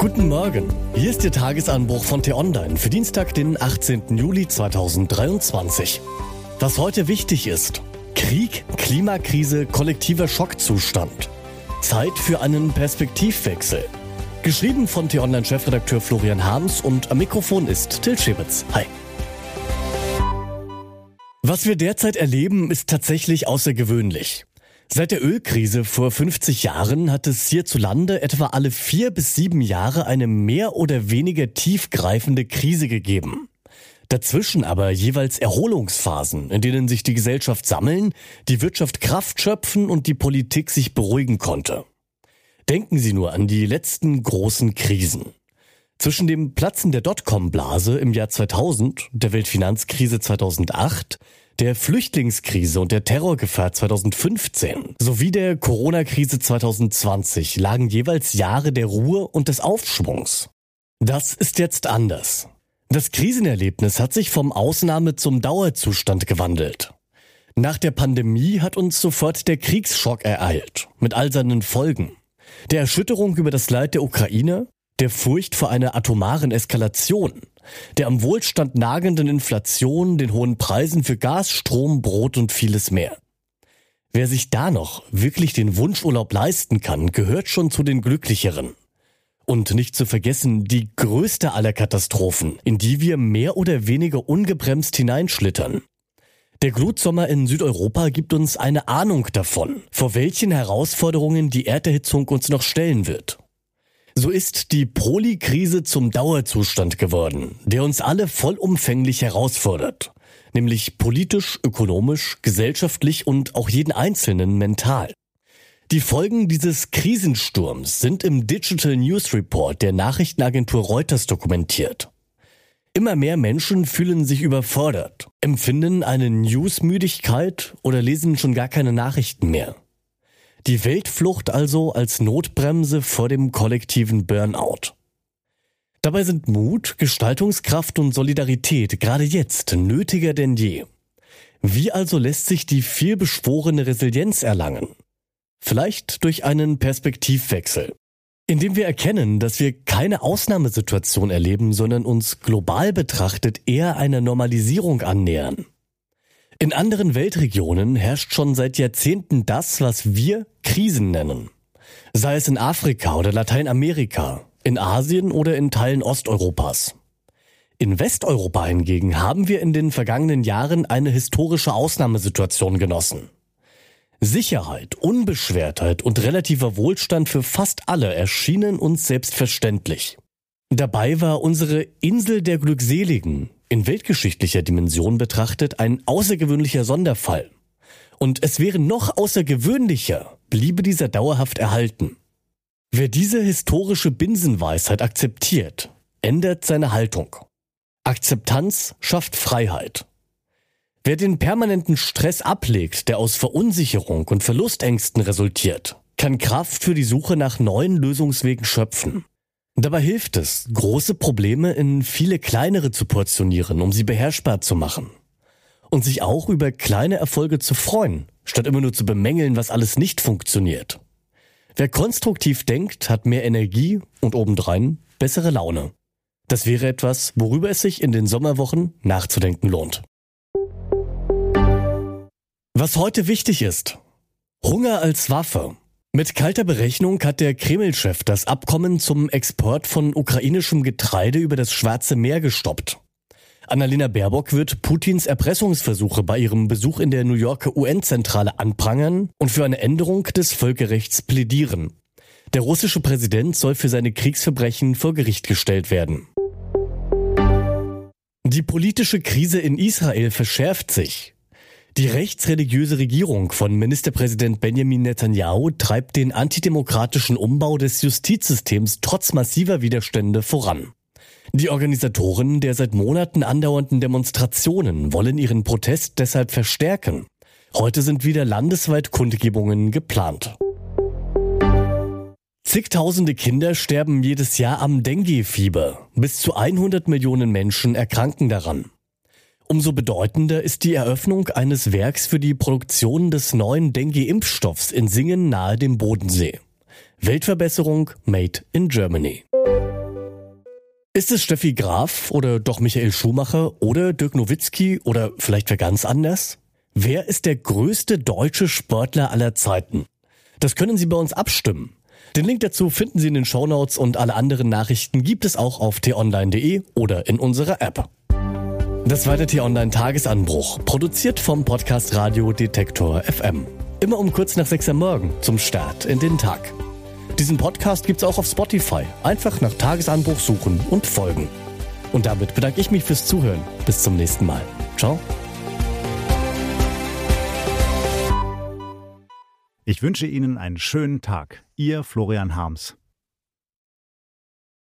Guten Morgen. Hier ist Ihr Tagesanbruch von T-Online für Dienstag, den 18. Juli 2023. Was heute wichtig ist. Krieg, Klimakrise, kollektiver Schockzustand. Zeit für einen Perspektivwechsel. Geschrieben von T-Online-Chefredakteur Florian Harms und am Mikrofon ist Till Schibitz. Hi. Was wir derzeit erleben, ist tatsächlich außergewöhnlich. Seit der Ölkrise vor 50 Jahren hat es hierzulande etwa alle vier bis sieben Jahre eine mehr oder weniger tiefgreifende Krise gegeben. Dazwischen aber jeweils Erholungsphasen, in denen sich die Gesellschaft sammeln, die Wirtschaft Kraft schöpfen und die Politik sich beruhigen konnte. Denken Sie nur an die letzten großen Krisen. Zwischen dem Platzen der Dotcom-Blase im Jahr 2000, der Weltfinanzkrise 2008, der Flüchtlingskrise und der Terrorgefahr 2015 sowie der Corona-Krise 2020 lagen jeweils Jahre der Ruhe und des Aufschwungs. Das ist jetzt anders. Das Krisenerlebnis hat sich vom Ausnahme zum Dauerzustand gewandelt. Nach der Pandemie hat uns sofort der Kriegsschock ereilt, mit all seinen Folgen. Der Erschütterung über das Leid der Ukraine, der Furcht vor einer atomaren Eskalation, der am Wohlstand nagenden Inflation, den hohen Preisen für Gas, Strom, Brot und vieles mehr. Wer sich da noch wirklich den Wunschurlaub leisten kann, gehört schon zu den Glücklicheren. Und nicht zu vergessen die größte aller Katastrophen, in die wir mehr oder weniger ungebremst hineinschlittern. Der Glutsommer in Südeuropa gibt uns eine Ahnung davon, vor welchen Herausforderungen die Erderhitzung uns noch stellen wird. So ist die Proli-Krise zum Dauerzustand geworden, der uns alle vollumfänglich herausfordert. Nämlich politisch, ökonomisch, gesellschaftlich und auch jeden Einzelnen mental. Die Folgen dieses Krisensturms sind im Digital News Report der Nachrichtenagentur Reuters dokumentiert. Immer mehr Menschen fühlen sich überfordert, empfinden eine Newsmüdigkeit oder lesen schon gar keine Nachrichten mehr. Die Weltflucht also als Notbremse vor dem kollektiven Burnout. Dabei sind Mut, Gestaltungskraft und Solidarität gerade jetzt nötiger denn je. Wie also lässt sich die vielbeschworene Resilienz erlangen? Vielleicht durch einen Perspektivwechsel. Indem wir erkennen, dass wir keine Ausnahmesituation erleben, sondern uns global betrachtet eher einer Normalisierung annähern. In anderen Weltregionen herrscht schon seit Jahrzehnten das, was wir Krisen nennen. Sei es in Afrika oder Lateinamerika, in Asien oder in Teilen Osteuropas. In Westeuropa hingegen haben wir in den vergangenen Jahren eine historische Ausnahmesituation genossen. Sicherheit, Unbeschwertheit und relativer Wohlstand für fast alle erschienen uns selbstverständlich. Dabei war unsere Insel der Glückseligen in weltgeschichtlicher Dimension betrachtet ein außergewöhnlicher Sonderfall. Und es wäre noch außergewöhnlicher, bliebe dieser dauerhaft erhalten. Wer diese historische Binsenweisheit akzeptiert, ändert seine Haltung. Akzeptanz schafft Freiheit. Wer den permanenten Stress ablegt, der aus Verunsicherung und Verlustängsten resultiert, kann Kraft für die Suche nach neuen Lösungswegen schöpfen. Dabei hilft es, große Probleme in viele kleinere zu portionieren, um sie beherrschbar zu machen. Und sich auch über kleine Erfolge zu freuen, statt immer nur zu bemängeln, was alles nicht funktioniert. Wer konstruktiv denkt, hat mehr Energie und obendrein bessere Laune. Das wäre etwas, worüber es sich in den Sommerwochen nachzudenken lohnt. Was heute wichtig ist. Hunger als Waffe. Mit kalter Berechnung hat der Kreml-Chef das Abkommen zum Export von ukrainischem Getreide über das Schwarze Meer gestoppt. Annalena Baerbock wird Putins Erpressungsversuche bei ihrem Besuch in der New Yorker UN-Zentrale anprangern und für eine Änderung des Völkerrechts plädieren. Der russische Präsident soll für seine Kriegsverbrechen vor Gericht gestellt werden. Die politische Krise in Israel verschärft sich. Die rechtsreligiöse Regierung von Ministerpräsident Benjamin Netanyahu treibt den antidemokratischen Umbau des Justizsystems trotz massiver Widerstände voran. Die Organisatoren der seit Monaten andauernden Demonstrationen wollen ihren Protest deshalb verstärken. Heute sind wieder landesweit Kundgebungen geplant. Zigtausende Kinder sterben jedes Jahr am Dengue-Fieber. Bis zu 100 Millionen Menschen erkranken daran. Umso bedeutender ist die Eröffnung eines Werks für die Produktion des neuen Dengue-Impfstoffs in Singen nahe dem Bodensee. Weltverbesserung made in Germany. Ist es Steffi Graf oder doch Michael Schumacher oder Dirk Nowitzki oder vielleicht wer ganz anders? Wer ist der größte deutsche Sportler aller Zeiten? Das können Sie bei uns abstimmen. Den Link dazu finden Sie in den Shownotes und alle anderen Nachrichten gibt es auch auf t-online.de oder in unserer App. Das war der T-Online Tagesanbruch, produziert vom Podcast Radio Detektor FM. Immer um kurz nach sechs am Morgen zum Start in den Tag. Diesen Podcast gibt's auch auf Spotify. Einfach nach Tagesanbruch suchen und folgen. Und damit bedanke ich mich fürs Zuhören. Bis zum nächsten Mal. Ciao. Ich wünsche Ihnen einen schönen Tag. Ihr Florian Harms.